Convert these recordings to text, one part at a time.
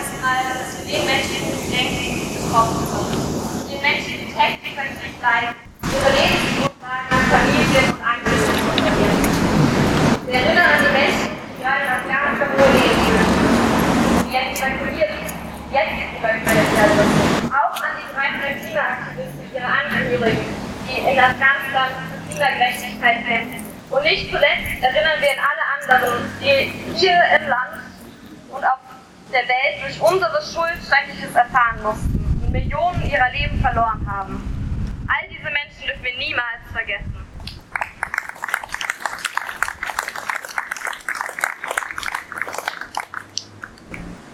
zu den Menschen denken, die betroffen sind. Den Menschen, die täglich beim Krieg leiden, ihre Lebensgrundlagen, Familien und Angehörige verlieren. Wir erinnern an die Menschen, die gerade nach Jahren verloren leben, die jetzt evakuiert, jetzt evakuiert werden Auch an die 300 Klimaaktivisten, ihre Angehörigen, die in Afghanistan für Klimagerechtigkeit kämpfen. Und nicht zuletzt erinnern wir an alle anderen, die hier im Land der Welt durch unsere Schuld Schreckliches erfahren mussten und Millionen ihrer Leben verloren haben. All diese Menschen dürfen wir niemals vergessen.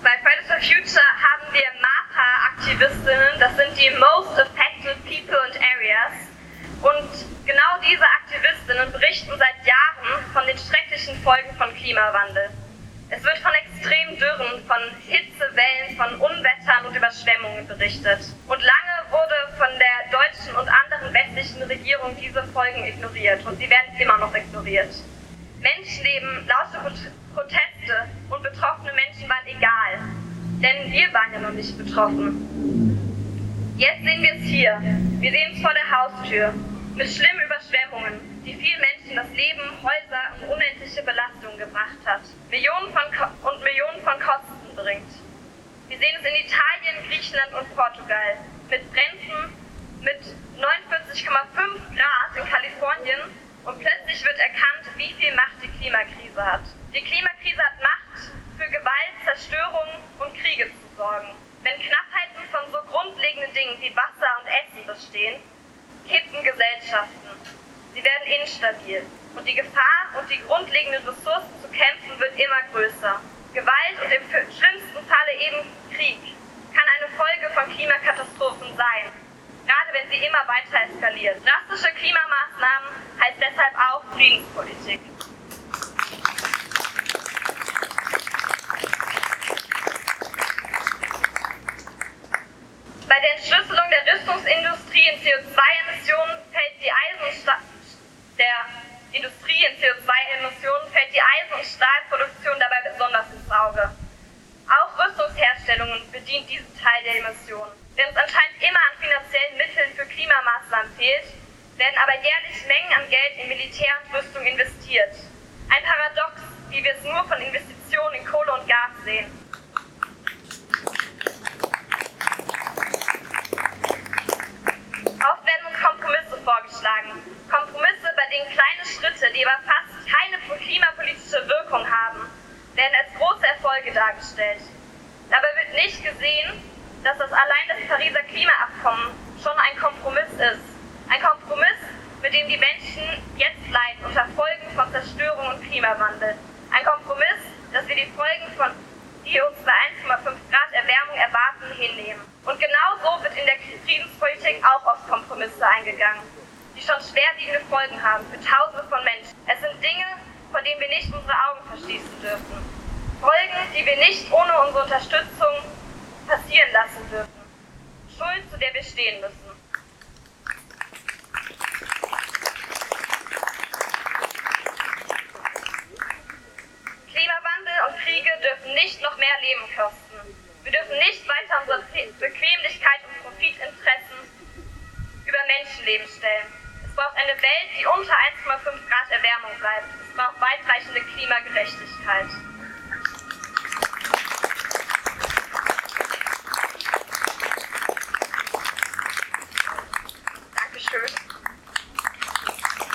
Bei Fridays for Future haben wir MAPA-Aktivistinnen, das sind die Most Affected People and Areas. Und genau diese Aktivistinnen berichten seit Jahren von den schrecklichen Folgen von Klimawandel. Es wird von extremen Dürren, von Hitzewellen, von Unwettern und Überschwemmungen berichtet. Und lange wurde von der deutschen und anderen westlichen Regierung diese Folgen ignoriert und sie werden immer noch ignoriert. Menschenleben, laute Proteste und betroffene Menschen waren egal, denn wir waren ja noch nicht betroffen. Jetzt sehen wir es hier. Wir sehen es vor der Haustür mit schlimmen Überschwemmungen, die vielen Menschen das Leben, Häuser und unendliche Belastungen gebracht hat, Millionen von Ko und Millionen von Kosten bringt. Wir sehen es in Italien, Griechenland und Portugal mit Bränden mit 49,5 Grad in Kalifornien und plötzlich wird erkannt, wie viel Macht die Klimakrise hat. Die Klimakrise hat Macht, für Gewalt, Zerstörung und Kriege zu sorgen. Wenn Knappheiten von so grundlegenden Dingen wie Wasser und Essen bestehen, kippen Gesellschaften. Sie werden instabil. Und die Gefahr und die grundlegenden Ressourcen zu kämpfen wird immer größer. Gewalt und im schlimmsten Falle eben Krieg kann eine Folge von Klimakatastrophen sein, gerade wenn sie immer weiter eskaliert. Drastische Klimamaßnahmen heißt deshalb auch Friedenspolitik. Bei der Entschlüsselung der Rüstungsindustrie in CO2-Emissionen fällt die der Industrie in CO2-Emissionen fällt die Eisen- und Stahlproduktion dabei besonders ins Auge. Auch Rüstungsherstellungen bedient diesen Teil der Emissionen. Wenn es anscheinend immer finanziellen Mitteln für Klimamaßnahmen fehlt, werden aber jährlich Mengen an Geld in Militär und Rüstung investiert. Ein Paradox, wie wir es nur von Investitionen in Kohle und Gas sehen. Oft werden Kompromisse vorgeschlagen. Kompromisse, bei denen kleine Schritte, die aber fast keine klimapolitische Wirkung haben, werden als große Erfolge dargestellt. Dabei wird nicht gesehen, dass das allein das Pariser Klimaabkommen schon ein Kompromiss ist. Ein Kompromiss, mit dem die Menschen jetzt leiden unter Folgen von Zerstörung und Klimawandel. Ein Kompromiss, dass wir die Folgen von die uns bei 1,5 Grad Erwärmung erwarten, hinnehmen. Und genau so wird in der Friedenspolitik auch auf Kompromisse eingegangen, die schon schwerwiegende Folgen haben für Tausende von Menschen. Es sind Dinge, vor denen wir nicht unsere Augen verschließen dürfen. Folgen, die wir nicht ohne unsere Unterstützung passieren lassen dürfen. Schuld, zu der wir stehen müssen. und Kriege dürfen nicht noch mehr Leben kosten. Wir dürfen nicht weiter unsere Bequemlichkeit und Profitinteressen über Menschenleben stellen. Es braucht eine Welt, die unter 1,5 Grad Erwärmung bleibt. Es braucht weitreichende Klimagerechtigkeit.